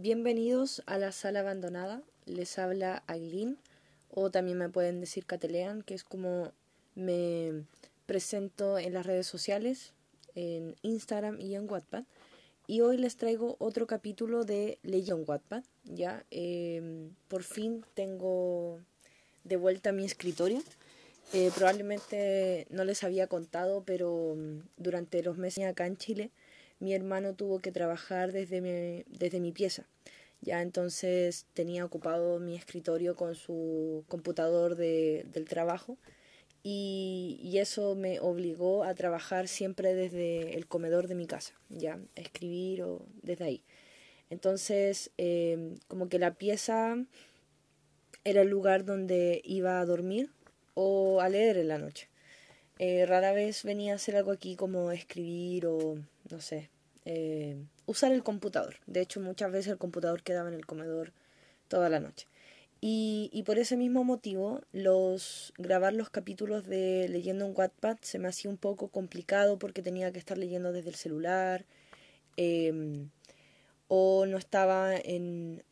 Bienvenidos a la sala abandonada. Les habla Aileen o también me pueden decir Catelean, que es como me presento en las redes sociales, en Instagram y en Wattpad. Y hoy les traigo otro capítulo de Leyendo Wattpad. Ya, em, por fin tengo de vuelta mi escritorio. Eh, probablemente no les había contado, pero mm, durante los meses acá en Chile, mi hermano tuvo que trabajar desde mi, desde mi pieza. Ya entonces tenía ocupado mi escritorio con su computador de, del trabajo y, y, eso me obligó a trabajar siempre desde el comedor de mi casa, ya, escribir o desde ahí. Entonces, eh, como que la pieza era el lugar donde iba a dormir o a leer en la noche. Eh, rara vez venía a hacer algo aquí como escribir o, no sé, eh, usar el computador. De hecho, muchas veces el computador quedaba en el comedor toda la noche. Y, y, por ese mismo motivo, los, grabar los capítulos de leyendo en Wattpad se me hacía un poco complicado porque tenía que estar leyendo desde el celular eh, o no estaba en...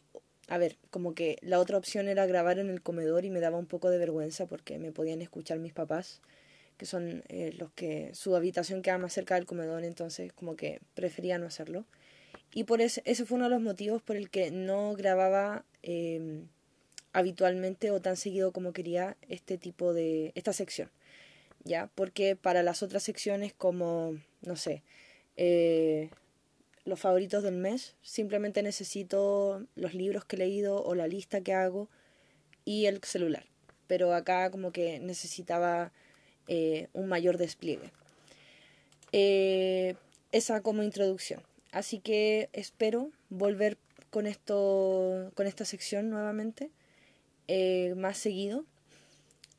A ver, como que la otra opción era grabar en el comedor y me daba un poco de vergüenza porque me podían escuchar mis papás, que son eh, los que su habitación queda más cerca del comedor, entonces como que prefería no hacerlo. Y por ese, ese fue uno de los motivos por el que no grababa eh, habitualmente o tan seguido como quería este tipo de esta sección ya porque para las otras secciones como no sé eh, los favoritos del mes simplemente necesito los libros que he leído o la lista que hago y el celular pero acá como que necesitaba eh, un mayor despliegue eh, esa como introducción así que espero volver con esto con esta sección nuevamente eh, más seguido.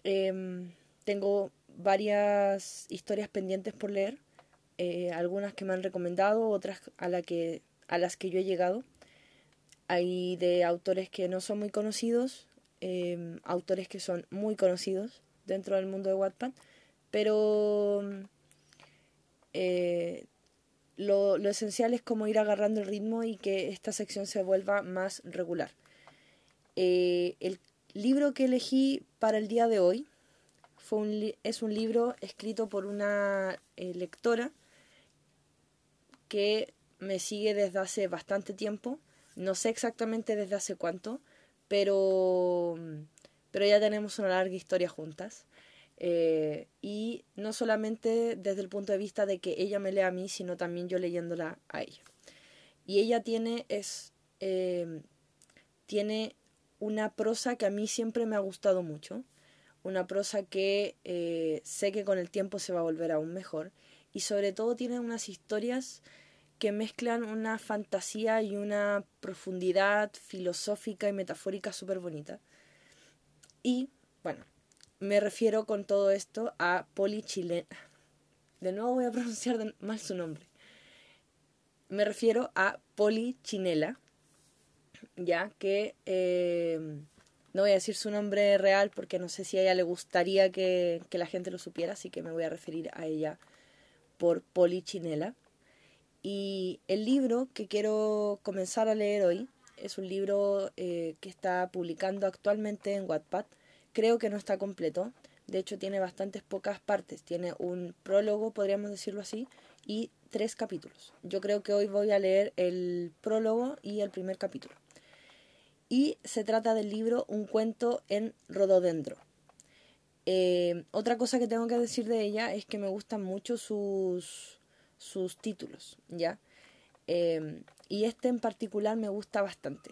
Eh, tengo varias historias pendientes por leer, algunas que me han recomendado, otras a, que, a las que yo he llegado. Hay de autores que no son muy conocidos, em, autores que son muy conocidos dentro del mundo de Wattpad, pero eh, lo, esencial es como ir agarrando el ritmo y que esta sección se vuelva más regular. Eh, el libro que elegí para el día de hoy fue un es un libro escrito por una eh, lectora que me sigue desde hace bastante tiempo. No sé exactamente desde hace cuánto, pero, pero ya tenemos una larga historia juntas. Eh, y no solamente desde el punto de vista de que ella me lea a mí, sino también yo leyéndola a ella. Y ella tiene, es, eh, tiene una prosa que a mí siempre me ha gustado mucho, una prosa que eh, sé que con el tiempo se va a volver aún mejor y sobre todo tiene unas historias que mezclan una fantasía y una profundidad filosófica y metafórica súper bonita. Y bueno, me refiero con todo esto a Poli Chile. De nuevo voy a pronunciar mal su nombre. Me refiero a Poli Chinela ya que eh, no voy a decir su nombre real porque no sé si a ella le gustaría que, que, la gente lo supiera, así que me voy a referir a ella por Polichinela. Y el libro que quiero comenzar a leer hoy es un libro eh, que está publicando actualmente en Wattpad. Creo que no está completo, de hecho tiene bastantes pocas partes. Tiene un prólogo, podríamos decirlo así, y tres capítulos. Yo creo que hoy voy a leer el prólogo y el primer capítulo y se trata del libro Un cuento en rododendro. Eh, otra cosa que tengo que decir de ella es que me gustan mucho sus, sus títulos, ¿ya? Eh, y este en particular me gusta bastante,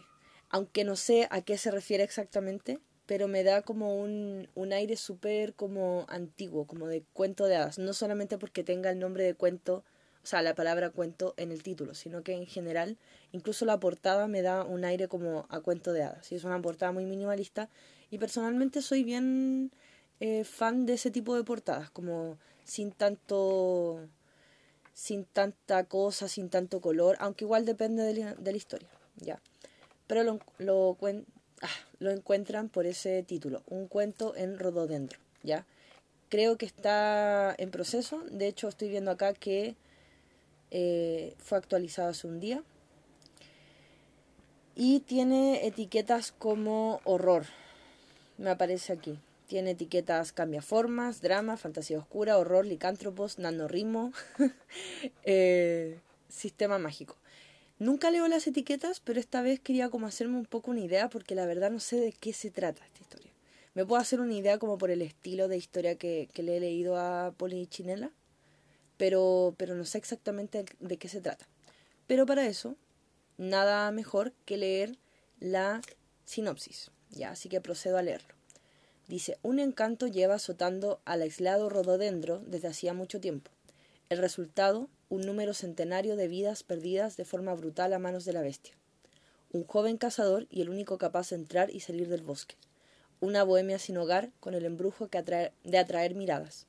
aunque no sé a qué se refiere exactamente, pero me da como un, un aire súper como antiguo, como de cuento de hadas, no solamente porque tenga el nombre de cuento o sea, la palabra cuento en el título, sino que en general, incluso la portada me da un aire como a cuento de hadas. Y es una portada muy minimalista y personalmente soy bien eh, fan de ese tipo de portadas, como sin tanto sin tanta cosa, sin tanto color, aunque igual depende de la, de la historia, ya. Pero lo, lo, ah, lo encuentran por ese título, un cuento en rododendro, ya. Creo que está en proceso, de hecho estoy viendo acá que eh, fue actualizado hace un día. Y tiene etiquetas como horror, me aparece aquí. Tiene etiquetas cambiaformas, drama, fantasía oscura, horror, licántropos, nanorritmo, eh, sistema mágico. Nunca leo las etiquetas, pero esta vez quería como hacerme un poco una idea porque la verdad no sé de qué se trata esta historia. Me puedo hacer una idea como por el estilo de historia que, que le he leído a Poli Chinela, pero, pero no sé exactamente de qué se trata. Pero para eso, nada mejor que leer la sinopsis. Ya, así que procedo a leerlo. Dice, un encanto lleva azotando al aislado rododendro desde hacía mucho tiempo. El resultado, un número centenario de vidas perdidas de forma brutal a manos de la bestia. Un joven cazador y el único capaz de entrar y salir del bosque. Una bohemia sin hogar con el embrujo de atraer miradas.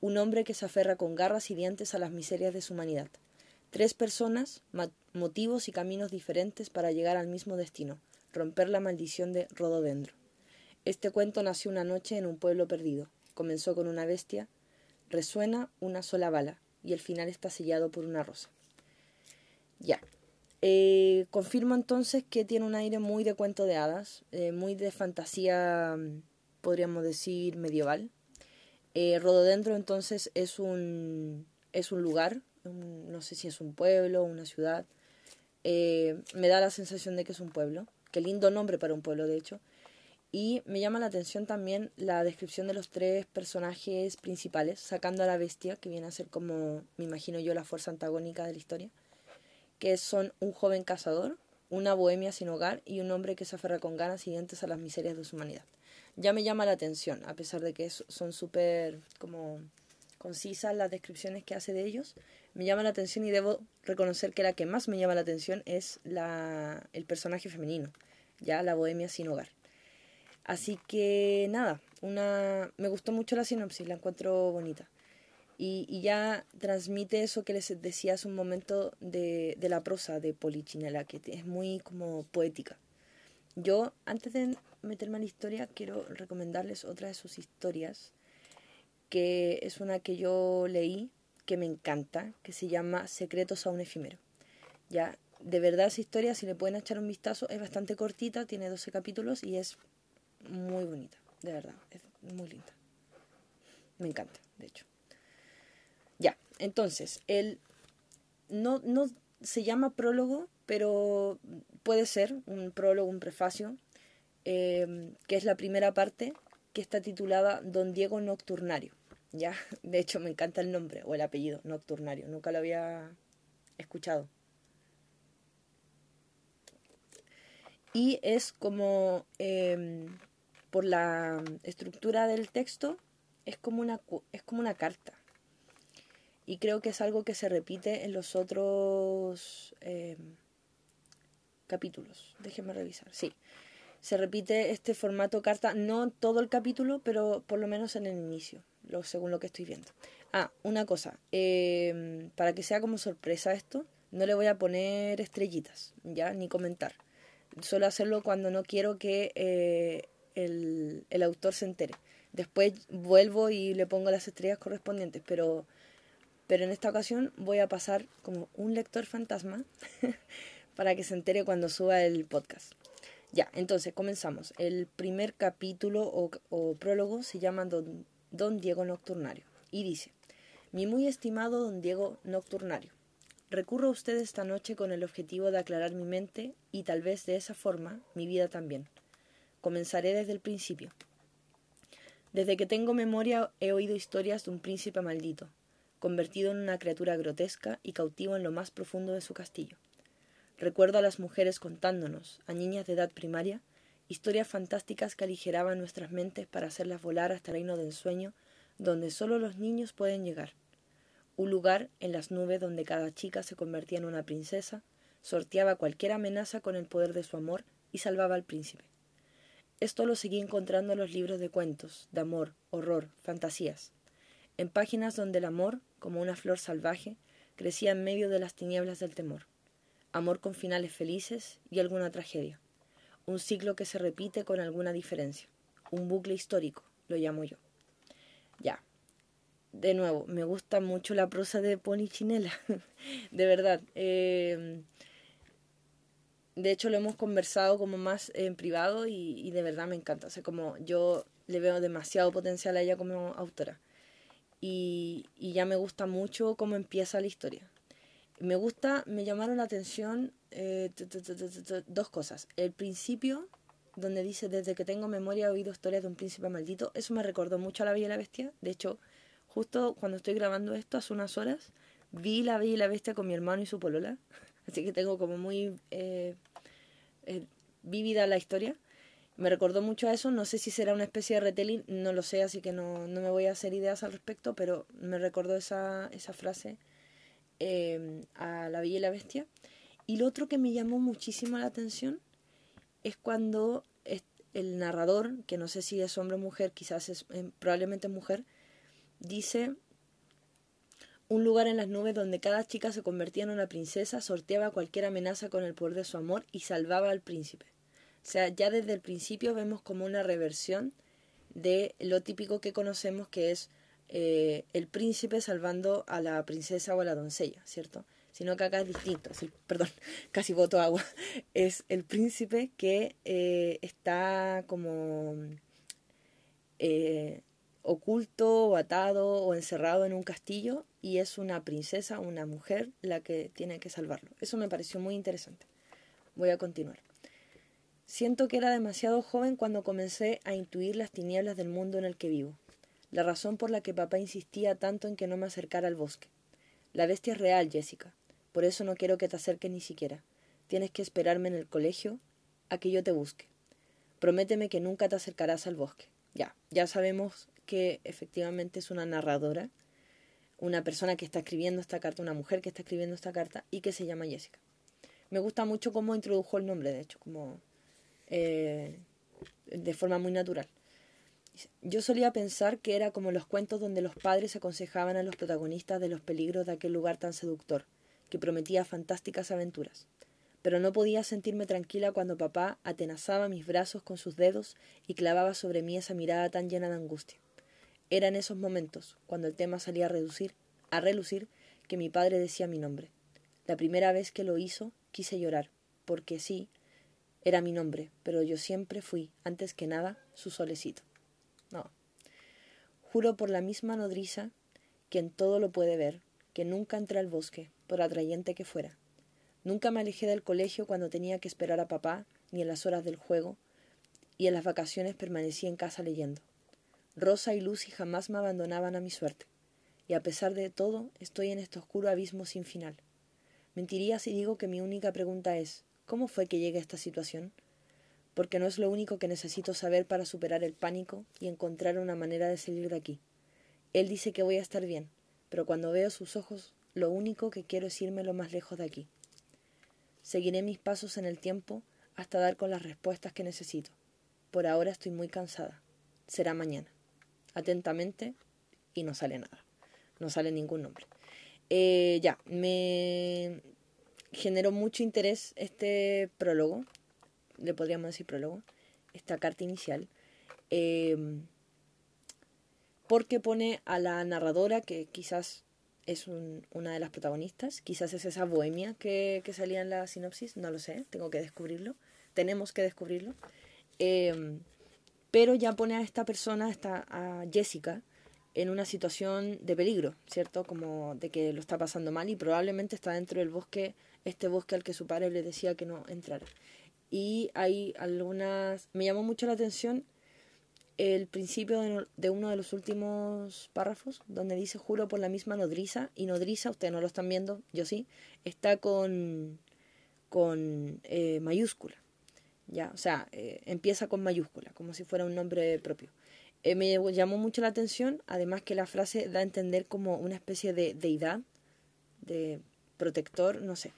Un hombre que se aferra con garras y dientes a las miserias de su humanidad. Tres personas, motivos y caminos diferentes para llegar al mismo destino, romper la maldición de Rododendro. Este cuento nació una noche en un pueblo perdido. Comenzó con una bestia, resuena una sola bala y el final está sellado por una rosa. Ya. Eh, confirmo entonces que tiene un aire muy de cuento de hadas, eh, muy de fantasía, podríamos decir, medieval. Eh, Rododendro entonces es un, es un lugar, no sé si es un pueblo, una ciudad. me da la sensación de que es un pueblo. Qué lindo nombre para un pueblo, de hecho. Y me llama la atención también la descripción de los tres personajes principales, sacando a la bestia, que viene a ser como, me imagino yo, la fuerza antagónica de la historia, que son un joven cazador, una bohemia sin hogar y un hombre que se aferra con ganas y dientes a las miserias de su humanidad. Ya me llama la atención, a pesar de que son súper como concisas las descripciones que hace de ellos, me llama la atención y debo reconocer que la que más me llama la atención es la, el personaje femenino, ya la bohemia sin hogar. Así que nada, una me gustó mucho la sinopsis, la encuentro bonita. Y, ya transmite eso que les decía hace un momento de, de la prosa de Polichinela, que es muy como poética. Yo, antes de meterme en la historia, quiero recomendarles otra de sus historias, que es una que yo leí, que me encanta, que se llama Secretos a un efímero. Ya, de verdad esa historia, si le pueden echar un vistazo, es bastante cortita, tiene 12 capítulos y es muy bonita, de verdad, es muy linda. Me encanta, de hecho. Ya, entonces, el no, no se llama prólogo, pero puede ser un prólogo, un prefacio, eh, que es la primera parte que está titulada Don Diego Nocturnario. Ya, de hecho me encanta el nombre o el apellido, Nocturnario, nunca lo había escuchado. Y es como eh, por la estructura del texto, es como una, es como una carta. Y creo que es algo que se repite en los otros eh, capítulos. Déjenme revisar. Sí, se repite este formato carta, no todo el capítulo, pero por lo menos en el inicio, lo, según lo que estoy viendo. Ah, una cosa, eh, para que sea como sorpresa esto, no le voy a poner estrellitas, ya, ni comentar. Suelo hacerlo cuando no quiero que eh, el, el autor se entere. Después vuelvo y le pongo las estrellas correspondientes, pero, pero en esta ocasión voy a pasar como un lector fantasma para que se entere cuando suba el podcast. Ya, entonces comenzamos. El primer capítulo o, o prólogo se llama Don, Don Diego Nocturnario y dice, mi muy estimado Don Diego Nocturnario, recurro a usted esta noche con el objetivo de aclarar mi mente y tal vez de esa forma mi vida también. Comenzaré desde el principio. Desde que tengo memoria he oído historias de un príncipe maldito, convertido en una criatura grotesca y cautivo en lo más profundo de su castillo. Recuerdo a las mujeres contándonos, a niñas de edad primaria, historias fantásticas que aligeraban nuestras mentes para hacerlas volar hasta el reino del sueño, donde solo los niños pueden llegar. Un lugar en las nubes donde cada chica se convertía en una princesa, sorteaba cualquier amenaza con el poder de su amor y salvaba al príncipe. Esto lo seguí encontrando en los libros de cuentos, de amor, horror, fantasías, en páginas donde el amor, como una flor salvaje, crecía en medio de las tinieblas del temor. Amor con finales felices y alguna tragedia. Un ciclo que se repite con alguna diferencia. Un bucle histórico, lo llamo yo. Ya. De nuevo, me gusta mucho la prosa de Pony Chinela. de verdad. Eh, de hecho lo hemos conversado como más en privado y, de verdad me encanta. O sea, como yo le veo demasiado potencial a ella como autora. Y, y ya me gusta mucho cómo empieza la historia. Me gusta, me llamaron la atención eh, dos cosas. El principio, donde dice, desde que tengo memoria he oído historias de un príncipe maldito, eso me recordó mucho a La Bella y la Bestia. De hecho, justo cuando estoy grabando esto, hace unas horas, vi La Bella y la Bestia con mi hermano y su polola. Así que tengo como muy eh, eh, la historia. Me recordó mucho a eso, no sé si será una especie de retelling, no lo sé, así que no, no me voy a hacer ideas al respecto, pero me recordó esa, esa frase Em, a La Bella y la Bestia. Y lo otro que me llamó muchísimo la atención es cuando el narrador, que no sé si es hombre o mujer, quizás es em, probablemente mujer, dice un lugar en las nubes donde cada chica se convertía en una princesa, sorteaba cualquier amenaza con el poder de su amor y salvaba al príncipe. O sea, ya desde el principio vemos como una reversión de lo típico que conocemos que es eh, el príncipe salvando a la princesa o a la doncella, ¿cierto? Sino que acá es distinto, perdón, casi voto agua, es el príncipe que eh, está como eh, oculto o atado o encerrado en un castillo y es una princesa, una mujer, la que tiene que salvarlo. Eso me pareció muy interesante. Voy a continuar. Siento que era demasiado joven cuando comencé a intuir las tinieblas del mundo en el que vivo la razón por la que papá insistía tanto en que no me acercara al bosque. La bestia es real, Jessica. Por eso no quiero que te acerques ni siquiera. Tienes que esperarme en el colegio a que yo te busque. Prométeme que nunca te acercarás al bosque. Ya, ya sabemos que efectivamente es una narradora, una persona que está escribiendo esta carta, una mujer que está escribiendo esta carta y que se llama Jessica. Me gusta mucho cómo introdujo el nombre, de hecho, como eh, de forma muy natural. Yo solía pensar que era como los cuentos donde los padres aconsejaban a los protagonistas de los peligros de aquel lugar tan seductor, que prometía fantásticas aventuras. Pero no podía sentirme tranquila cuando papá atenazaba mis brazos con sus dedos y clavaba sobre mí esa mirada tan llena de angustia. Era en esos momentos, cuando el tema salía a reducir, a relucir, que mi padre decía mi nombre. La primera vez que lo hizo, quise llorar, porque sí, era mi nombre, pero yo siempre fui, antes que nada, su solecito. No. Juro por la misma nodriza, quien todo lo puede ver, que nunca entré al bosque, por atrayente que fuera. Nunca me alejé del colegio cuando tenía que esperar a papá, ni en las horas del juego, y en las vacaciones permanecí en casa leyendo. Rosa y Lucy jamás me abandonaban a mi suerte, y a pesar de todo estoy en este oscuro abismo sin final. Mentiría si digo que mi única pregunta es ¿cómo fue que llegué a esta situación? porque no es lo único que necesito saber para superar el pánico y encontrar una manera de salir de aquí. Él dice que voy a estar bien, pero cuando veo sus ojos, lo único que quiero es irme lo más lejos de aquí. Seguiré mis pasos en el tiempo hasta dar con las respuestas que necesito. Por ahora estoy muy cansada. Será mañana. Atentamente, y no sale nada. No sale ningún nombre. Eh, ya, me generó mucho interés este prólogo le podríamos decir prólogo, esta carta inicial, eh, porque pone a la narradora, que quizás es una de las protagonistas, quizás es esa bohemia que, salía en la sinopsis, no lo sé, tengo que descubrirlo, tenemos que descubrirlo, eh, pero ya pone a esta persona, a Jessica, en una situación de peligro, ¿cierto? Como de que lo está pasando mal y probablemente está dentro del bosque, este bosque al que su padre le decía que no entrara y hay algunas... Me llamó mucho la atención el principio de, uno de los últimos párrafos, donde dice juro por la misma nodriza, y nodriza, ustedes no lo están viendo, yo sí, está con, con eh, mayúscula. Ya, o sea, eh, empieza con mayúscula, como si fuera un nombre propio. Eh, me llamó mucho la atención, además que la frase da a entender como una especie de deidad, de protector, no sé.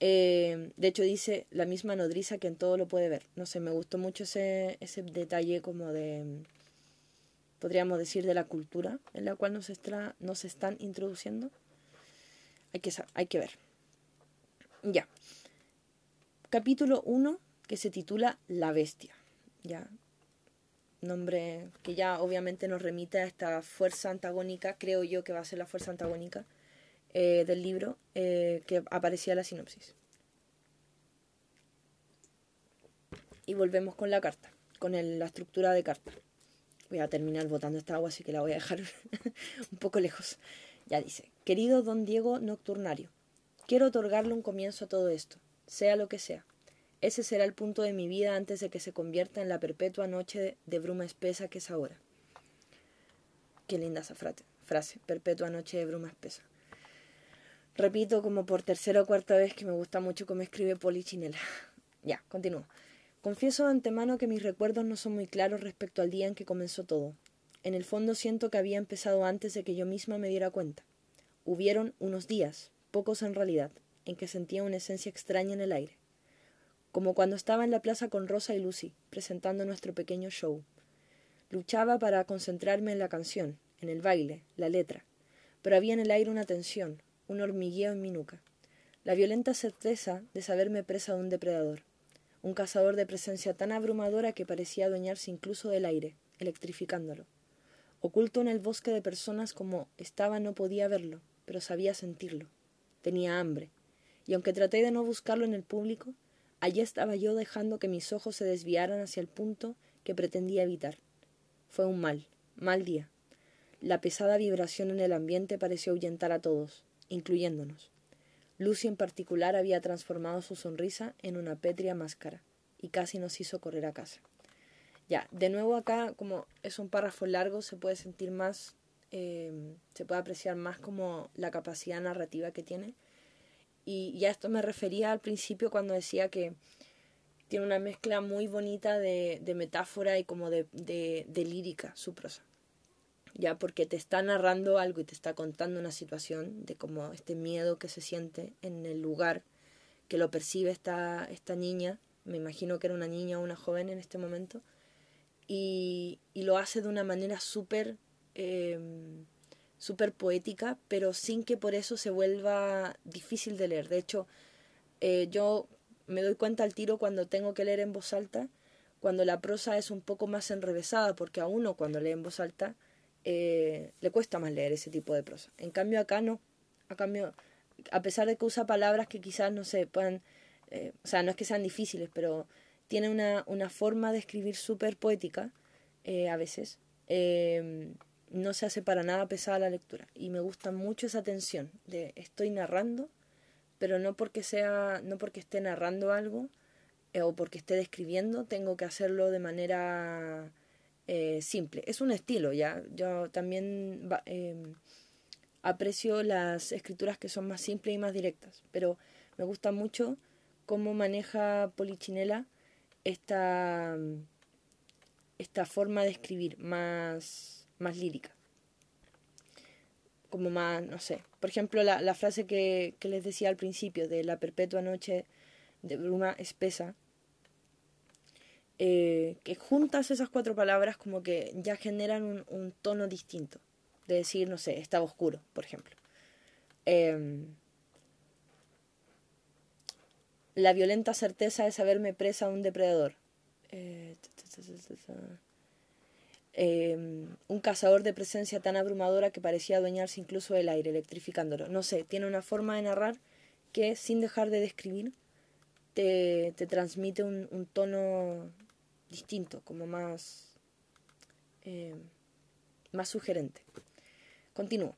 Eh, de hecho dice la misma nodriza que en todo lo puede ver. No sé, me gustó mucho ese, ese detalle como de, podríamos decir, de la cultura en la cual nos, nos están introduciendo. Hay que, hay que ver. Ya. Capítulo 1 que se titula La Bestia. Ya. Nombre que ya obviamente nos remite a esta fuerza antagónica, creo yo que va a ser la fuerza antagónica eh, del libro eh, que aparecía la sinopsis. y volvemos con la carta, con la estructura de carta. Voy a terminar botando esta agua, así que la voy a dejar un poco lejos. Ya dice, querido don Diego Nocturnario, quiero otorgarle un comienzo a todo esto, sea lo que sea. Ese será el punto de mi vida antes de que se convierta en la perpetua noche de, bruma espesa que es ahora. Qué linda esa frase, perpetua noche de bruma espesa. Repito como por tercera o cuarta vez que me gusta mucho cómo escribe Polichinela. ya, continúo. Confieso de antemano que mis recuerdos no son muy claros respecto al día en que comenzó todo. En el fondo siento que había empezado antes de que yo misma me diera cuenta. Hubieron unos días, pocos en realidad, en que sentía una esencia extraña en el aire. Como cuando estaba en la plaza con Rosa y Lucy, presentando nuestro pequeño show. Luchaba para concentrarme en la canción, en el baile, la letra, pero había en el aire una tensión, un hormigueo en mi nuca. La violenta certeza de saberme presa de un depredador un cazador de presencia tan abrumadora que parecía adueñarse incluso del aire, electrificándolo. Oculto en el bosque de personas como estaba no podía verlo, pero sabía sentirlo. Tenía hambre, y aunque traté de no buscarlo en el público, allí estaba yo dejando que mis ojos se desviaran hacia el punto que pretendía evitar. Fue un mal, mal día. La pesada vibración en el ambiente pareció ahuyentar a todos, incluyéndonos. Lucy en particular había transformado su sonrisa en una pétrea máscara y casi nos hizo correr a casa. Ya, de nuevo acá, como es un párrafo largo, se puede sentir más, em, se puede apreciar más como la capacidad narrativa que tiene. Y ya esto me refería al principio cuando decía que tiene una mezcla muy bonita de, de metáfora y como de, de, lírica su prosa. Ya porque te está narrando algo y te está contando una situación de como este miedo que se siente en el lugar que lo percibe esta, esta niña, me imagino que era una niña o una joven en este momento, y, y lo hace de una manera súper eh, súper poética, pero sin que por eso se vuelva difícil de leer. De hecho, eh, yo me doy cuenta al tiro cuando tengo que leer en voz alta, cuando la prosa es un poco más enrevesada, porque a uno cuando lee en voz alta, eh, le cuesta más leer ese tipo de prosa. En cambio acá no. A cambio, a pesar de que usa palabras que quizás no se puedan, eh, o sea, no es que sean difíciles, pero tiene una, una forma de escribir súper poética a veces. No se hace para nada pesada la lectura. Y me gusta mucho esa tensión de estoy narrando, pero no porque sea, no porque esté narrando algo o porque esté describiendo, tengo que hacerlo de manera eh, simple. Es un estilo, ¿ya? Yo también em, aprecio las escrituras que son más simples y más directas, pero me gusta mucho cómo maneja Polichinela esta, esta forma de escribir más, más lírica. Como más, no sé. Por ejemplo, la, la frase que, que les decía al principio de la perpetua noche de bruma espesa, eh, que juntas esas cuatro palabras como que ya generan un, tono distinto. De decir, no sé, estaba oscuro, por ejemplo. Em, la violenta certeza de saberme presa a un depredador. Eh, em, un cazador de presencia tan abrumadora que parecía adueñarse incluso del aire, electrificándolo. No sé, tiene una forma de narrar que sin dejar de describir te, te transmite un, tono distinto, como más, eh, más sugerente. Continúo.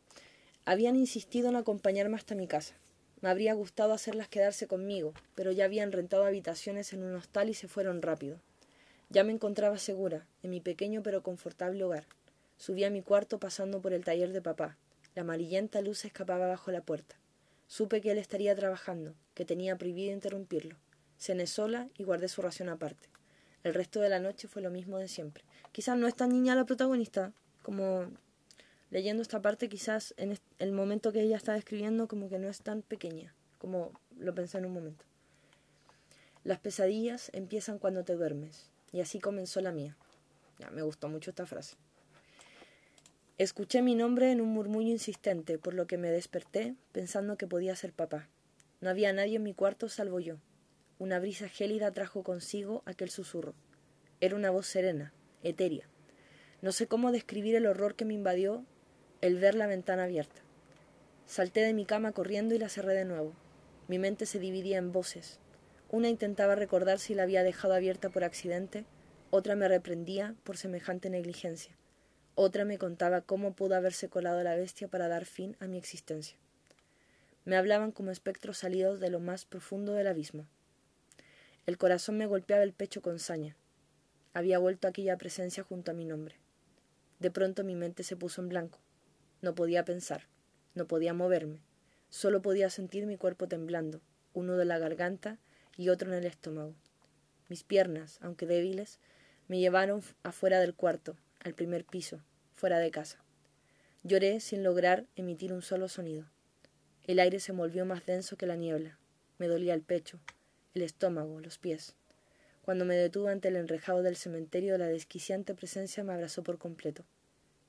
Habían insistido en acompañarme hasta mi casa. Me habría gustado hacerlas quedarse conmigo, pero ya habían rentado habitaciones en un hostal y se fueron rápido. Ya me encontraba segura, en mi pequeño pero confortable hogar. Subí a mi cuarto pasando por el taller de papá. La amarillenta luz escapaba bajo la puerta. Supe que él estaría trabajando, que tenía prohibido interrumpirlo. Cené sola y guardé su ración aparte. El resto de la noche fue lo mismo de siempre. Quizás no es tan niña la protagonista, como leyendo esta parte, quizás en el momento que ella está escribiendo, como que no es tan pequeña, como lo pensé en un momento. Las pesadillas empiezan cuando te duermes, y así comenzó la mía. Ya, me gustó mucho esta frase. Escuché mi nombre en un murmullo insistente, por lo que me desperté pensando que podía ser papá. No había nadie en mi cuarto salvo yo. Una brisa gélida trajo consigo aquel susurro. Era una voz serena, etérea. No sé cómo describir el horror que me invadió el ver la ventana abierta. Salté de mi cama corriendo y la cerré de nuevo. Mi mente se dividía en voces. Una intentaba recordar si la había dejado abierta por accidente, otra me reprendía por semejante negligencia, otra me contaba cómo pudo haberse colado la bestia para dar fin a mi existencia. Me hablaban como espectros salidos de lo más profundo del abismo. El corazón me golpeaba el pecho con saña. Había vuelto aquella presencia junto a mi nombre. De pronto mi mente se puso en blanco. No podía pensar, no podía moverme, solo podía sentir mi cuerpo temblando, uno de la garganta y otro en el estómago. Mis piernas, aunque débiles, me llevaron afuera del cuarto, al primer piso, fuera de casa. Lloré sin lograr emitir un solo sonido. El aire se volvió más denso que la niebla. Me dolía el pecho, el estómago, los pies. Cuando me detuve ante el enrejado del cementerio, la desquiciante presencia me abrazó por completo.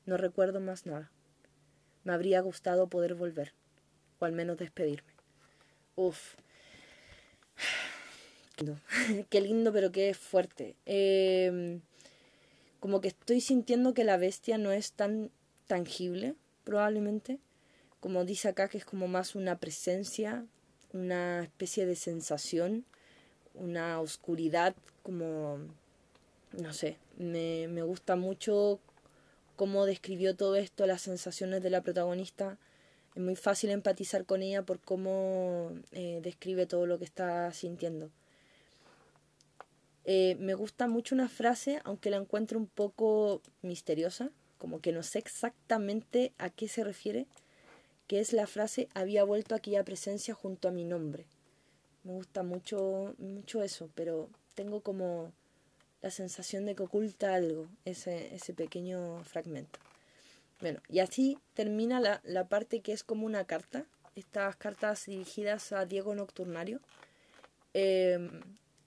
No recuerdo más nada. Me habría gustado poder volver, o al menos despedirme. Uf, qué lindo, pero qué fuerte. Em, como que estoy sintiendo que la bestia no es tan tangible, probablemente. Como dice acá, que es como más una presencia, una especie de sensación, una oscuridad, como, no sé, me, gusta mucho cómo describió todo esto, las sensaciones de la protagonista. Es muy fácil empatizar con ella por cómo eh, describe todo lo que está sintiendo. Eh, me gusta mucho una frase, aunque la encuentro un poco misteriosa, como que no sé exactamente a qué se refiere, que es la frase había vuelto aquella presencia junto a mi nombre. Me gusta mucho, mucho eso, pero tengo como la sensación de que oculta algo ese, ese pequeño fragmento. Bueno, y así termina la, la parte que es como una carta, estas cartas dirigidas a Diego Nocturnario. Eh,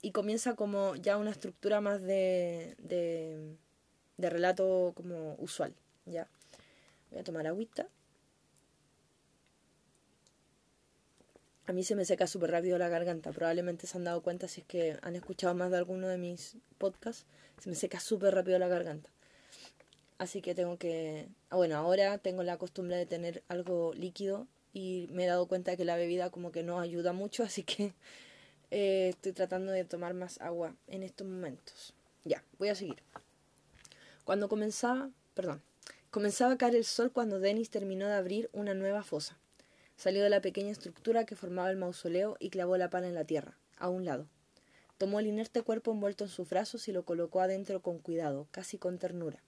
y comienza como ya una estructura más de, de, relato como usual. Ya. Voy a tomar agüita. A mí se me seca súper rápido la garganta. Probablemente se han dado cuenta si es que han escuchado más de alguno de mis podcasts. Se me seca súper rápido la garganta. Así que tengo que... Ah, bueno, ahora tengo la costumbre de tener algo líquido y me he dado cuenta que la bebida como que no ayuda mucho, así que eh, estoy tratando de tomar más agua en estos momentos. Ya, voy a seguir. Cuando comenzaba, perdón, comenzaba a caer el sol cuando Denis terminó de abrir una nueva fosa. Salió de la pequeña estructura que formaba el mausoleo y clavó la pala en la tierra, a un lado. Tomó el inerte cuerpo envuelto en sus brazos y lo colocó adentro con cuidado, casi con ternura.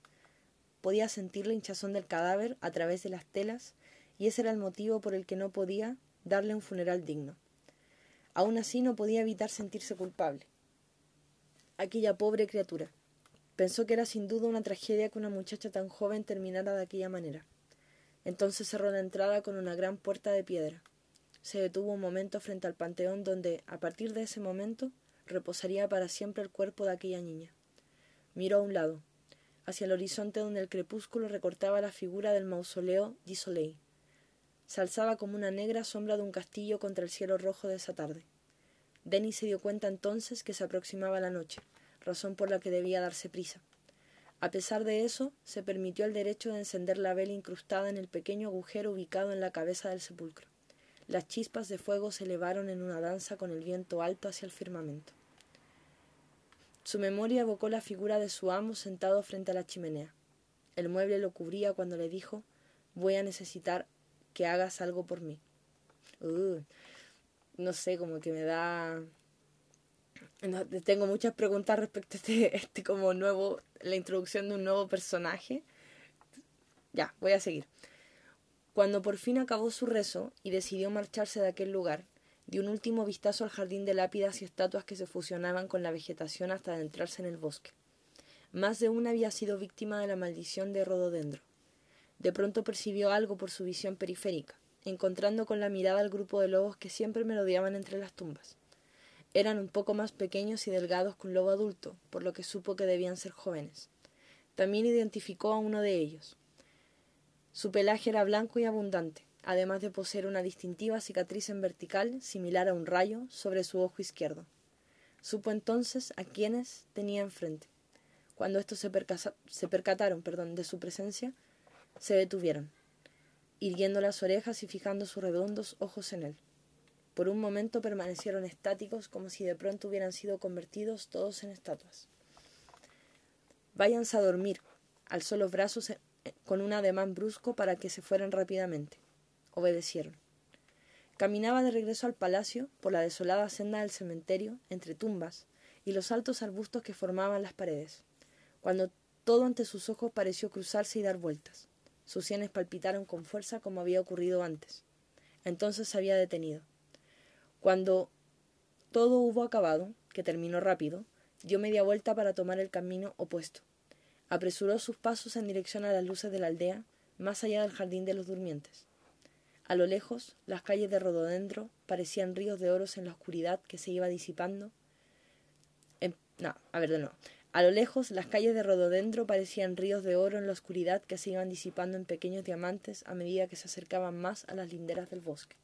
Podía sentir la hinchazón del cadáver a través de las telas, y ese era el motivo por el que no podía darle un funeral digno. Aún así no podía evitar sentirse culpable. Aquella pobre criatura. Pensó que era sin duda una tragedia que una muchacha tan joven terminara de aquella manera. Entonces cerró la entrada con una gran puerta de piedra. Se detuvo un momento frente al panteón donde, a partir de ese momento, reposaría para siempre el cuerpo de aquella niña. Miró a un lado, hacia el horizonte donde el crepúsculo recortaba la figura del mausoleo di Soleil se alzaba como una negra sombra de un castillo contra el cielo rojo de esa tarde. Denis se dio cuenta entonces que se aproximaba la noche, razón por la que debía darse prisa. A pesar de eso, se permitió el derecho de encender la vela incrustada en el pequeño agujero ubicado en la cabeza del sepulcro. Las chispas de fuego se elevaron en una danza con el viento alto hacia el firmamento. Su memoria evocó la figura de su amo sentado frente a la chimenea. El mueble lo cubría cuando le dijo Voy a necesitar que hagas algo por mí. No sé, como que me da... tengo muchas preguntas respecto a este, este como nuevo, la introducción de un nuevo personaje. Ya, voy a seguir. Cuando por fin acabó su rezo y decidió marcharse de aquel lugar, dio un último vistazo al jardín de lápidas y estatuas que se fusionaban con la vegetación hasta adentrarse en el bosque. Más de una había sido víctima de la maldición de Rododendro. De pronto percibió algo por su visión periférica, encontrando con la mirada al grupo de lobos que siempre merodeaban entre las tumbas. Eran un poco más pequeños y delgados que un lobo adulto, por lo que supo que debían ser jóvenes. También identificó a uno de ellos. Su pelaje era blanco y abundante, además de poseer una distintiva cicatriz en vertical, similar a un rayo, sobre su ojo izquierdo. Supo entonces a quienes tenía enfrente. Cuando estos se, se percataron perdón, de su presencia, se detuvieron, irguiendo las orejas y fijando sus redondos ojos en él. Por un momento permanecieron estáticos como si de pronto hubieran sido convertidos todos en estatuas. Váyanse a dormir, alzó los brazos con un ademán brusco para que se fueran rápidamente. Obedecieron. Caminaba de regreso al palacio por la desolada senda del cementerio, entre tumbas y los altos arbustos que formaban las paredes, cuando todo ante sus ojos pareció cruzarse y dar vueltas. Sus sienes palpitaron con fuerza como había ocurrido antes. Entonces se había detenido. Cuando todo hubo acabado, que terminó rápido, dio media vuelta para tomar el camino opuesto. Apresuró sus pasos en dirección a las luces de la aldea, más allá del jardín de los durmientes. A lo lejos, las calles de rododendro parecían ríos de oros en la oscuridad que se iba disipando. No, a ver de nuevo. A lo lejos, las calles de rododendro parecían ríos de oro en la oscuridad que se iban disipando en pequeños diamantes a medida que se acercaban más a las linderas del bosque.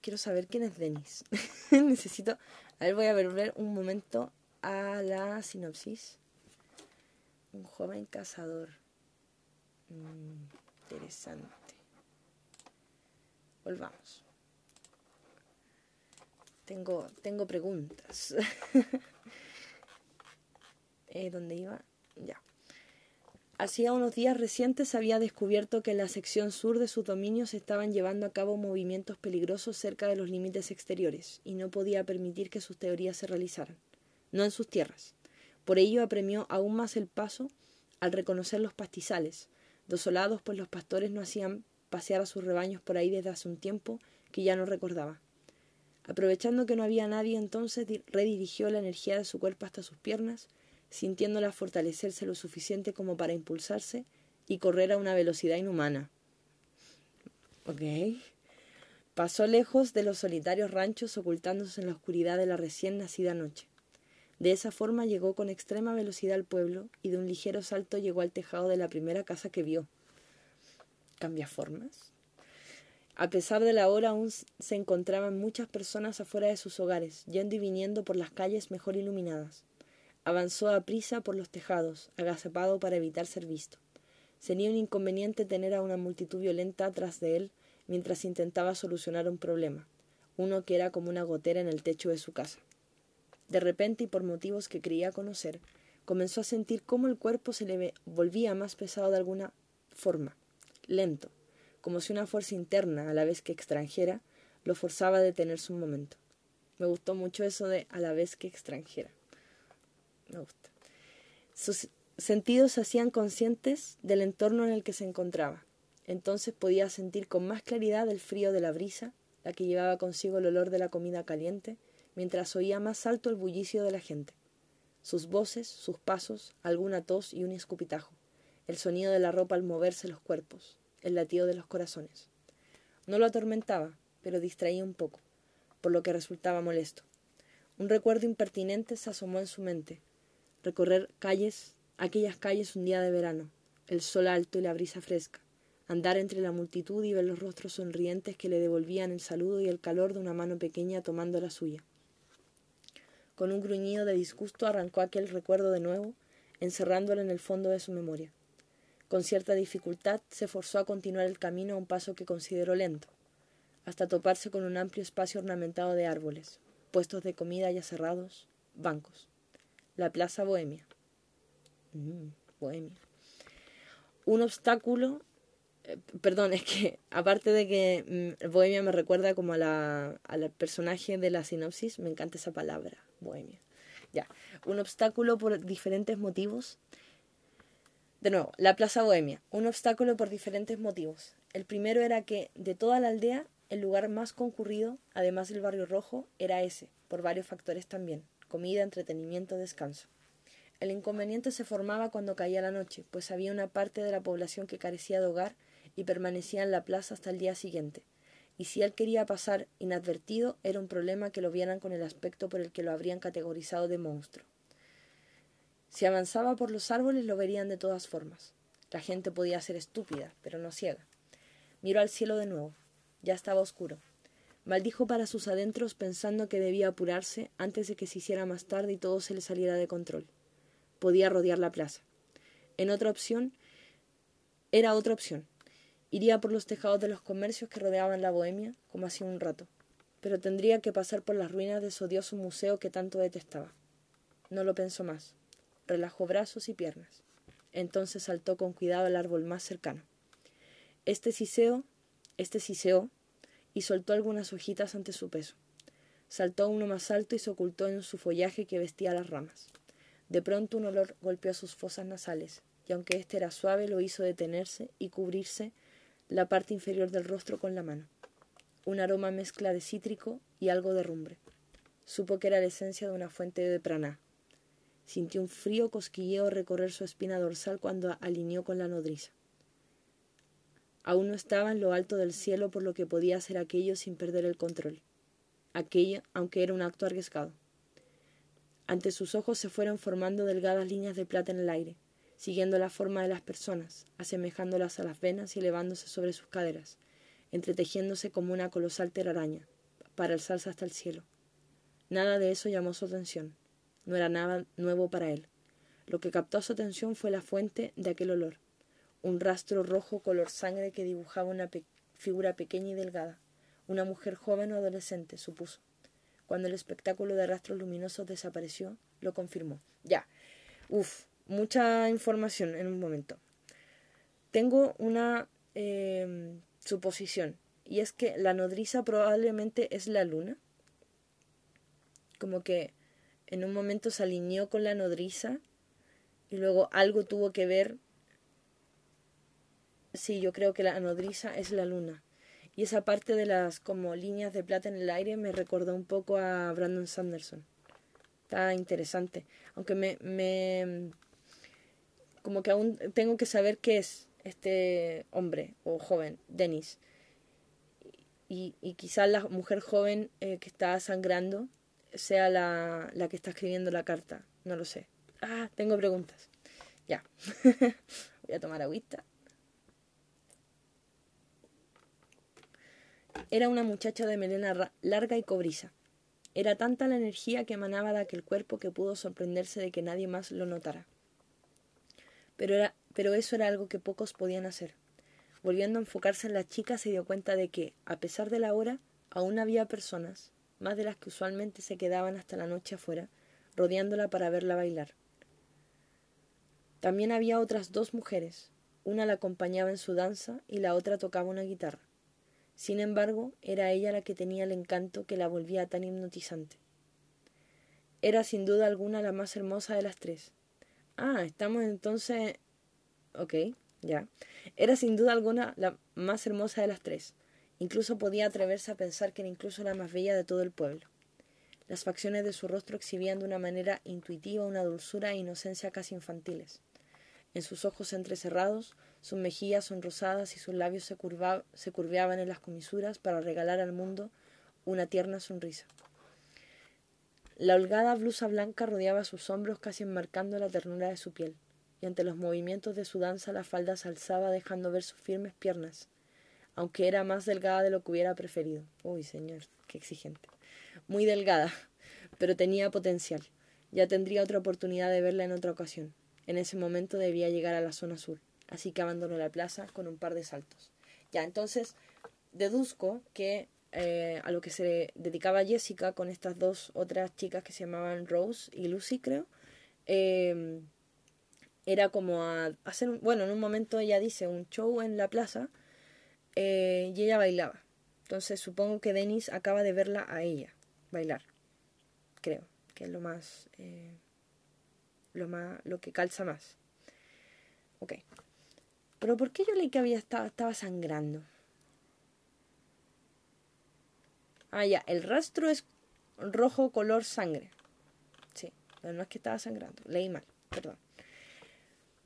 Quiero saber quién es Denis. Necesito. A ver, voy a volver un momento a la sinopsis. Un joven cazador. Interesante. Volvamos. Tengo, tengo preguntas. eh, ¿Dónde iba? Ya. Hacía unos días recientes había descubierto que en la sección sur de sus dominios se estaban llevando a cabo movimientos peligrosos cerca de los límites exteriores, y no podía permitir que sus teorías se realizaran, no en sus tierras. Por ello apremió aún más el paso al reconocer los pastizales, desolados pues los pastores no hacían pasear a sus rebaños por ahí desde hace un tiempo que ya no recordaba. Aprovechando que no había nadie entonces, redirigió la energía de su cuerpo hasta sus piernas, sintiéndola fortalecerse lo suficiente como para impulsarse y correr a una velocidad inhumana. Ok. Pasó lejos de los solitarios ranchos ocultándose en la oscuridad de la recién nacida noche. De esa forma llegó con extrema velocidad al pueblo y de un ligero salto llegó al tejado de la primera casa que vio. ¿Cambia formas? A pesar de la hora aún se encontraban muchas personas afuera de sus hogares, yendo y viniendo por las calles mejor iluminadas. Avanzó a prisa por los tejados, agazapado para evitar ser visto. Sería un inconveniente tener a una multitud violenta atrás de él mientras intentaba solucionar un problema, uno que era como una gotera en el techo de su casa. De repente, y por motivos que creía conocer, comenzó a sentir cómo el cuerpo se le volvía más pesado de alguna forma, lento, como si una fuerza interna, a la vez que extranjera, lo forzaba a detenerse un momento. Me gustó mucho eso de a la vez que extranjera me gusta. Sus sentidos se hacían conscientes del entorno en el que se encontraba. Entonces podía sentir con más claridad el frío de la brisa, la que llevaba consigo el olor de la comida caliente, mientras oía más alto el bullicio de la gente. Sus voces, sus pasos, alguna tos y un escupitajo, el sonido de la ropa al moverse los cuerpos, el latido de los corazones. No lo atormentaba, pero distraía un poco, por lo que resultaba molesto. Un recuerdo impertinente se asomó en su mente, recorrer calles, aquellas calles un día de verano, el sol alto y la brisa fresca, andar entre la multitud y ver los rostros sonrientes que le devolvían el saludo y el calor de una mano pequeña tomando la suya. Con un gruñido de disgusto arrancó aquel recuerdo de nuevo, encerrándolo en el fondo de su memoria. Con cierta dificultad se forzó a continuar el camino a un paso que consideró lento, hasta toparse con un amplio espacio ornamentado de árboles, puestos de comida ya cerrados, bancos la Plaza Bohemia. Mm, Bohemia. Un obstáculo, eh, perdón, es que aparte de que mm, Bohemia me recuerda como a la, al personaje de la sinopsis, me encanta esa palabra, Bohemia. Ya, un obstáculo por diferentes motivos. De nuevo, la Plaza Bohemia, un obstáculo por diferentes motivos. El primero era que de toda la aldea, el lugar más concurrido, además del barrio rojo, era ese, por varios factores también comida, entretenimiento, descanso. El inconveniente se formaba cuando caía la noche, pues había una parte de la población que carecía de hogar y permanecía en la plaza hasta el día siguiente, y si él quería pasar inadvertido era un problema que lo vieran con el aspecto por el que lo habrían categorizado de monstruo. Si avanzaba por los árboles lo verían de todas formas. La gente podía ser estúpida, pero no ciega. Miró al cielo de nuevo. Ya estaba oscuro. Maldijo para sus adentros pensando que debía apurarse antes de que se hiciera más tarde y todo se le saliera de control. Podía rodear la plaza. En otra opción, era otra opción. Iría por los tejados de los comercios que rodeaban la bohemia, como hacía un rato, pero tendría que pasar por las ruinas de ese odioso museo que tanto detestaba. No lo pensó más. Relajó brazos y piernas. Entonces saltó con cuidado al árbol más cercano. Este siseo, este siseó y soltó algunas hojitas ante su peso. Saltó uno más alto y se ocultó en su follaje que vestía las ramas. De pronto un olor golpeó sus fosas nasales, y aunque éste era suave, lo hizo detenerse y cubrirse la parte inferior del rostro con la mano. Un aroma mezcla de cítrico y algo de rumbre. Supo que era la esencia de una fuente de praná. Sintió un frío cosquilleo recorrer su espina dorsal cuando alineó con la nodriza. Aún no estaba en lo alto del cielo por lo que podía hacer aquello sin perder el control aquello, aunque era un acto arriesgado. Ante sus ojos se fueron formando delgadas líneas de plata en el aire, siguiendo la forma de las personas, asemejándolas a las venas y elevándose sobre sus caderas, entretejiéndose como una colosal telaraña, para alzarse hasta el cielo. Nada de eso llamó su atención. No era nada nuevo para él. Lo que captó su atención fue la fuente de aquel olor, un rastro rojo color sangre que dibujaba una figura pequeña y delgada, una mujer joven o adolescente, supuso. Cuando el espectáculo de rastros luminosos desapareció, lo confirmó. Ya. Uf, mucha información en un momento. Tengo una eh, suposición, y es que la nodriza probablemente es la luna. Como que en un momento se alineó con la nodriza y luego algo tuvo que ver. Sí, yo creo que la nodriza es la luna. Y esa parte de las como líneas de plata en el aire me recordó un poco a Brandon Sanderson. Está interesante. Aunque me, me como que aún tengo que saber qué es este hombre o joven, Dennis. Y, y quizás la mujer joven eh, que está sangrando sea la, la que está escribiendo la carta. No lo sé. Ah, tengo preguntas. Ya. Voy a tomar agüita. Era una muchacha de melena larga y cobriza. Era tanta la energía que emanaba de aquel cuerpo que pudo sorprenderse de que nadie más lo notara. Pero, pero eso era algo que pocos podían hacer. Volviendo a enfocarse en la chica, se dio cuenta de que, a pesar de la hora, aún había personas, más de las que usualmente se quedaban hasta la noche afuera, rodeándola para verla bailar. También había otras dos mujeres. Una la acompañaba en su danza y la otra tocaba una guitarra. Sin embargo, era ella la que tenía el encanto que la volvía tan hipnotizante. Era sin duda alguna la más hermosa de las tres. Ah, estamos entonces. Ok, ya. Era sin duda alguna la más hermosa de las tres. Incluso podía atreverse a pensar que era incluso la más bella de todo el pueblo. Las facciones de su rostro exhibían de una manera intuitiva una dulzura e inocencia casi infantiles. En sus ojos entrecerrados sus mejillas son rosadas y sus labios se, se curveaban en las comisuras para regalar al mundo una tierna sonrisa. La holgada blusa blanca rodeaba sus hombros casi enmarcando la ternura de su piel, y ante los movimientos de su danza la falda se alzaba dejando ver sus firmes piernas, aunque era más delgada de lo que hubiera preferido. Uy, señor, qué exigente. Muy delgada, pero tenía potencial. Ya tendría otra oportunidad de verla en otra ocasión. En ese momento debía llegar a la zona sur así que abandonó la plaza con un par de saltos. Ya, entonces deduzco que eh, a lo que se dedicaba Jessica con estas dos otras chicas que se llamaban Rose y Lucy, creo, em, era como a hacer, bueno, en un momento ella dice un show en la plaza eh, y ella bailaba. Entonces supongo que Dennis acaba de verla a ella bailar, creo, que es lo más, eh, lo más, lo que calza más. Ok. Pero ¿por qué yo leí que había estaba, estaba sangrando? Ah, ya, el rastro es rojo color sangre. Sí, pero no es que estaba sangrando, leí mal, perdón.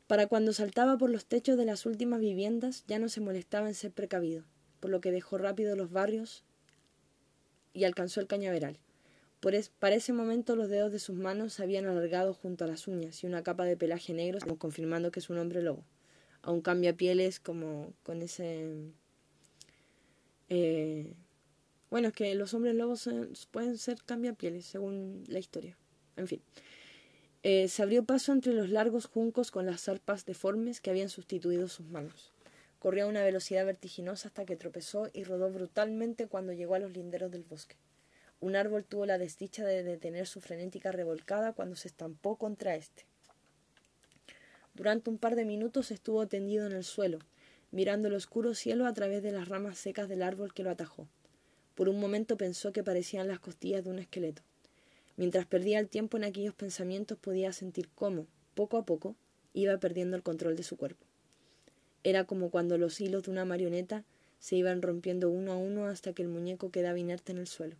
Para cuando saltaba por los techos de las últimas viviendas ya no se molestaba en ser precavido, por lo que dejó rápido los barrios y alcanzó el cañaveral. Por para ese momento los dedos de sus manos se habían alargado junto a las uñas y una capa de pelaje negro, confirmando que es un hombre lobo a un cambiapieles como con ese... Eh, bueno, es que los hombres lobos pueden ser cambiapieles según la historia. En fin. Eh, se abrió paso entre los largos juncos con las zarpas deformes que habían sustituido sus manos. Corrió a una velocidad vertiginosa hasta que tropezó y rodó brutalmente cuando llegó a los linderos del bosque. Un árbol tuvo la desdicha de detener su frenética revolcada cuando se estampó contra éste. Durante un par de minutos estuvo tendido en el suelo, mirando el oscuro cielo a través de las ramas secas del árbol que lo atajó. Por un momento pensó que parecían las costillas de un esqueleto. Mientras perdía el tiempo en aquellos pensamientos podía sentir cómo, poco a poco, iba perdiendo el control de su cuerpo. Era como cuando los hilos de una marioneta se iban rompiendo uno a uno hasta que el muñeco quedaba inerte en el suelo.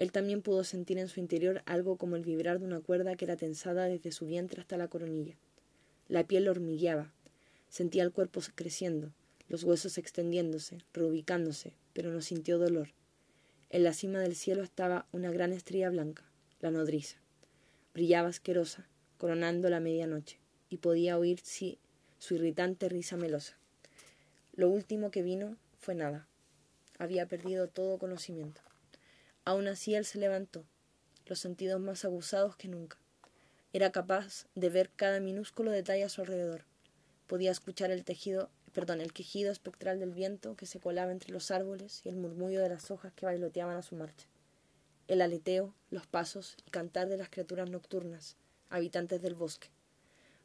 Él también pudo sentir en su interior algo como el vibrar de una cuerda que era tensada desde su vientre hasta la coronilla. La piel hormigueaba. Sentía el cuerpo creciendo, los huesos extendiéndose, reubicándose, pero no sintió dolor. En la cima del cielo estaba una gran estrella blanca, la nodriza. Brillaba asquerosa, coronando la medianoche, y podía oír sí, su irritante risa melosa. Lo último que vino fue nada. Había perdido todo conocimiento. Aún así él se levantó, los sentidos más aguzados que nunca. Era capaz de ver cada minúsculo detalle a su alrededor. Podía escuchar el tejido perdón, el quejido espectral del viento que se colaba entre los árboles y el murmullo de las hojas que bailoteaban a su marcha. El aleteo, los pasos y cantar de las criaturas nocturnas, habitantes del bosque.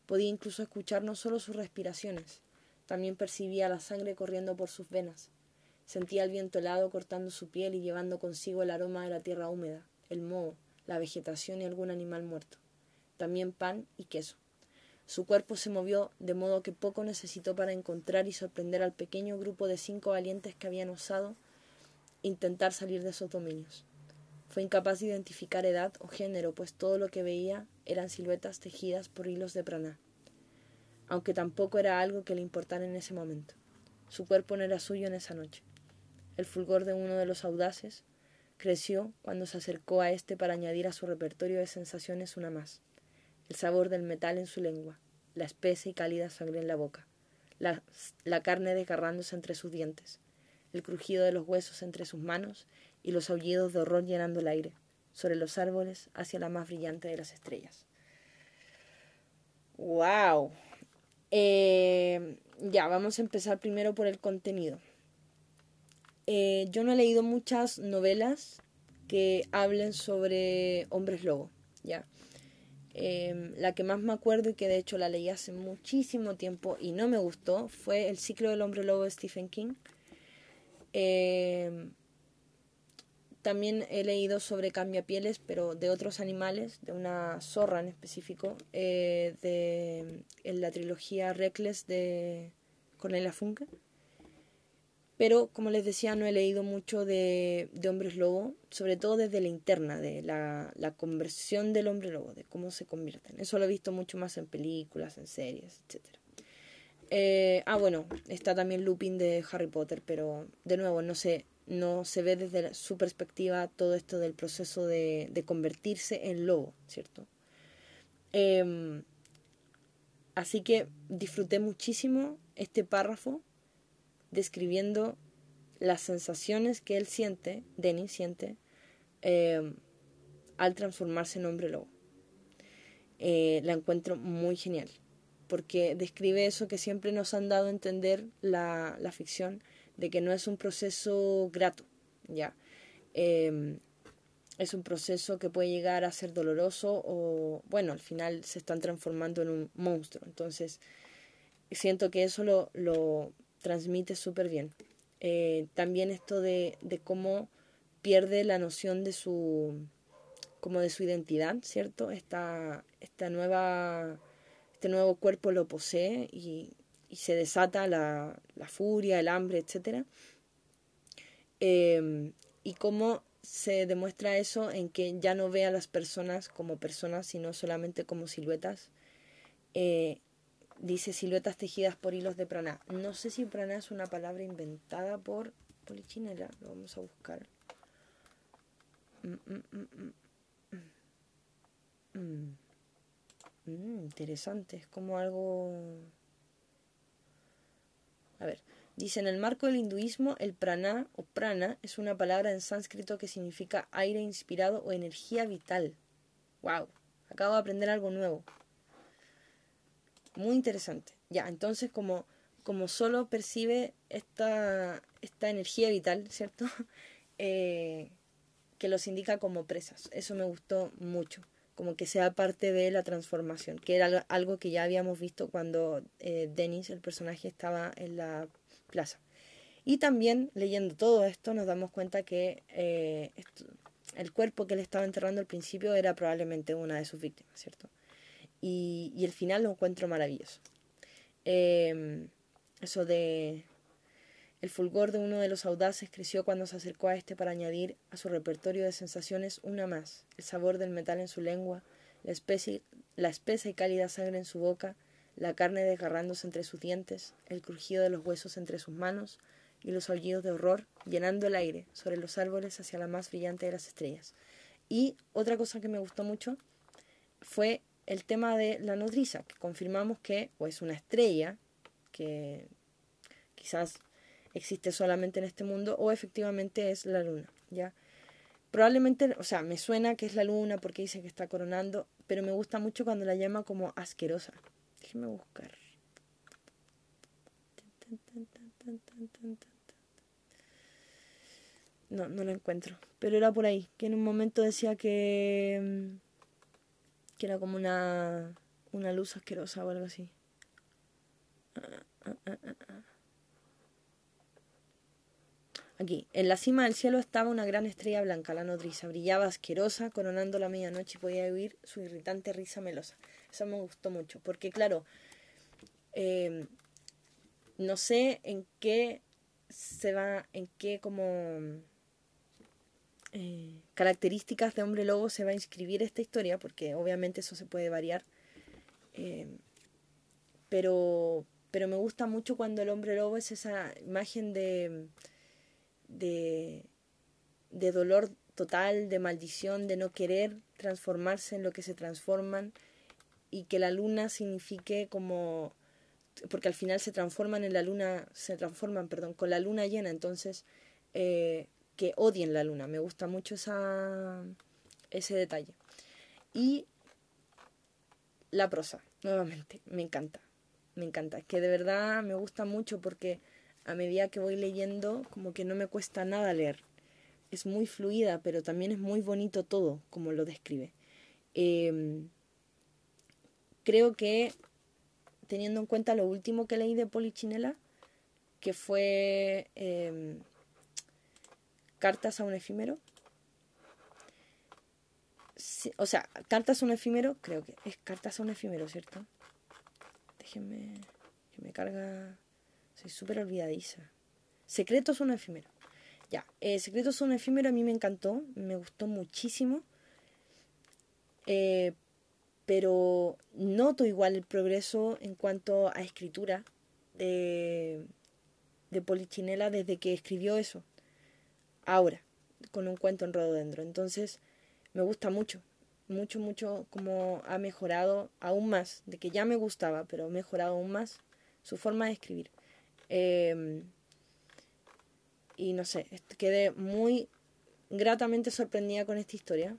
Podía incluso escuchar no solo sus respiraciones, también percibía la sangre corriendo por sus venas. Sentía el viento helado cortando su piel y llevando consigo el aroma de la tierra húmeda, el moho, la vegetación y algún animal muerto. También pan y queso. Su cuerpo se movió de modo que poco necesitó para encontrar y sorprender al pequeño grupo de cinco valientes que habían osado intentar salir de esos dominios. Fue incapaz de identificar edad o género, pues todo lo que veía eran siluetas tejidas por hilos de praná, aunque tampoco era algo que le importara en ese momento. Su cuerpo no era suyo en esa noche. El fulgor de uno de los audaces creció cuando se acercó a éste para añadir a su repertorio de sensaciones una más el sabor del metal en su lengua, la espesa y cálida sangre en la boca, la, la carne desgarrándose entre sus dientes, el crujido de los huesos entre sus manos y los aullidos de horror llenando el aire, sobre los árboles hacia la más brillante de las estrellas. ¡Wow! Eh, ya, vamos a empezar primero por el contenido. Eh, yo no he leído muchas novelas que hablen sobre hombres lobo, ¿ya? Em, la que más me acuerdo y que de hecho la leí hace muchísimo tiempo y no me gustó fue El ciclo del hombre lobo de Stephen King. Em, también he leído sobre cambiapieles, pero de otros animales, de una zorra en específico, eh, de, en la trilogía Reckless de Cornelia Funke. Pero, como les decía, no he leído mucho de, de hombres lobo, sobre todo desde la interna, de la, la, conversión del hombre lobo, de cómo se convierten. Eso lo he visto mucho más en películas, en series, etc. Eh, ah, bueno, está también Lupin de Harry Potter, pero de nuevo, no sé, no se ve desde su perspectiva todo esto del proceso de, de convertirse en lobo, ¿cierto? Eh, así que disfruté muchísimo este párrafo describiendo las sensaciones que él siente, Denny siente, eh, al transformarse en hombre lobo. Eh, la encuentro muy genial, porque describe eso que siempre nos han dado a entender la, la ficción, de que no es un proceso grato, ¿ya? Eh, es un proceso que puede llegar a ser doloroso o, bueno, al final se están transformando en un monstruo. Entonces, siento que eso lo, lo transmite súper bien. Eh, también esto de, de, cómo pierde la noción de su como de su identidad, ¿cierto? Esta, esta nueva, este nuevo cuerpo lo posee y, y se desata la, la, furia, el hambre, etc. Eh, y cómo se demuestra eso en que ya no ve a las personas como personas, sino solamente como siluetas. Eh, Dice siluetas tejidas por hilos de prana. No sé si prana es una palabra inventada por Polichinela. Lo vamos a buscar. Mm, mm, mm, interesante. Es como algo... A ver. Dice, en el marco del hinduismo, el prana o prana es una palabra en sánscrito que significa aire inspirado o energía vital. ¡Wow! Acabo de aprender algo nuevo. Muy interesante. Ya, entonces como, como solo percibe esta, esta energía vital, ¿cierto? Eh, que los indica como presas. Eso me gustó mucho, como que sea parte de la transformación, que era algo que ya habíamos visto cuando eh, Dennis, el personaje, estaba en la plaza. Y también leyendo todo esto nos damos cuenta que eh, el cuerpo que él estaba enterrando al principio era probablemente una de sus víctimas, ¿cierto? Y, y el final lo encuentro maravilloso. Em, eso de el fulgor de uno de los audaces creció cuando se acercó a este para añadir a su repertorio de sensaciones una más, el sabor del metal en su lengua, la, especie, la espesa y cálida sangre en su boca, la carne desgarrándose entre sus dientes, el crujido de los huesos entre sus manos y los aullidos de horror llenando el aire sobre los árboles hacia la más brillante de las estrellas. Y otra cosa que me gustó mucho fue el tema de la nodriza, que confirmamos que o es una estrella, que quizás existe solamente en este mundo o efectivamente es la luna, ¿ya? Probablemente, o sea, me suena que es la luna porque dice que está coronando, pero me gusta mucho cuando la llama como asquerosa. Déjeme buscar. No, no la encuentro. Pero era por ahí, que en un momento decía que, mm, que era como una, una luz asquerosa o algo así. Ah, ah, ah, Aquí, en la cima del cielo estaba una gran estrella blanca, la nodriza. Brillaba asquerosa, coronando la medianoche y podía oír su irritante risa melosa. Eso me gustó mucho, porque claro, em, no sé en qué se va, en qué como eh, características de hombre lobo se va a inscribir esta historia, porque obviamente eso se puede variar. Em, pero, pero me gusta mucho cuando el hombre lobo es esa imagen de de, de dolor total, de maldición, de no querer transformarse en lo que se transforman y que la luna signifique como porque al final se transforman en la luna, se transforman, perdón, con la luna llena, entonces eh, que odien la luna. Me gusta mucho ese detalle. Y la prosa, nuevamente, me encanta, me encanta. Que de verdad me gusta mucho porque a medida que voy leyendo, como que no me cuesta nada leer. Es muy fluida, pero también es muy bonito todo, como lo describe. Em, creo que, teniendo en cuenta lo último que leí de Polichinela, que fue em, Cartas a un efímero, o sea, Cartas a un efímero, creo que es Cartas a un efímero, ¿cierto? Déjenme que me carga soy súper olvidadiza. Secretos son efímero. Ya, eh, Secretos son efímero a mí me encantó, me gustó muchísimo. Eh, pero noto igual el progreso en cuanto a escritura de, de Polichinela desde que escribió eso. Ahora, con un cuento en rododendro. Entonces, me gusta mucho, mucho, mucho como ha mejorado aún más, de que ya me gustaba, pero ha mejorado aún más su forma de escribir. Em, y no sé, quedé muy gratamente sorprendida con esta historia.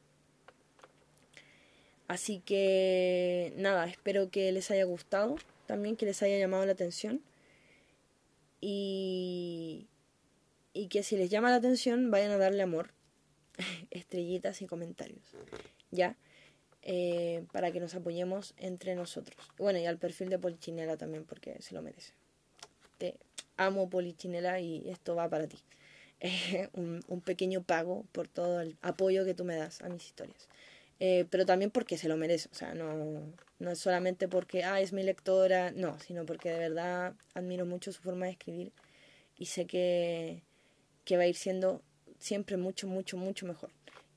Así que nada, espero que les haya gustado, también que les haya llamado la atención. Y, y que si les llama la atención vayan a darle amor, estrellitas y comentarios. ¿Ya? Eh, para que nos apoyemos entre nosotros. Bueno, y al perfil de Polichinela también, porque se lo merece te amo Polichinela y esto va para ti. un, pequeño pago por todo el apoyo que tú me das a mis historias. Eh, pero también porque se lo merece, o sea, no, no es solamente porque, ah, es mi lectora, no, sino porque de verdad admiro mucho su forma de escribir y sé que, que va a ir siendo siempre mucho, mucho, mucho mejor.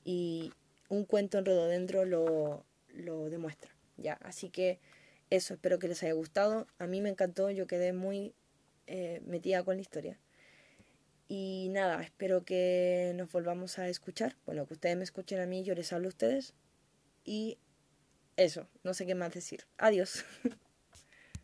Y un cuento en Rododendro lo, lo demuestra, ¿ya? Así que eso, espero que les haya gustado. A mí me encantó, yo quedé muy eh, metida con la historia. Y nada, espero que nos volvamos a escuchar. Bueno, que ustedes me escuchen a mí, yo les hablo a ustedes. Y eso, no sé qué más decir. Adiós.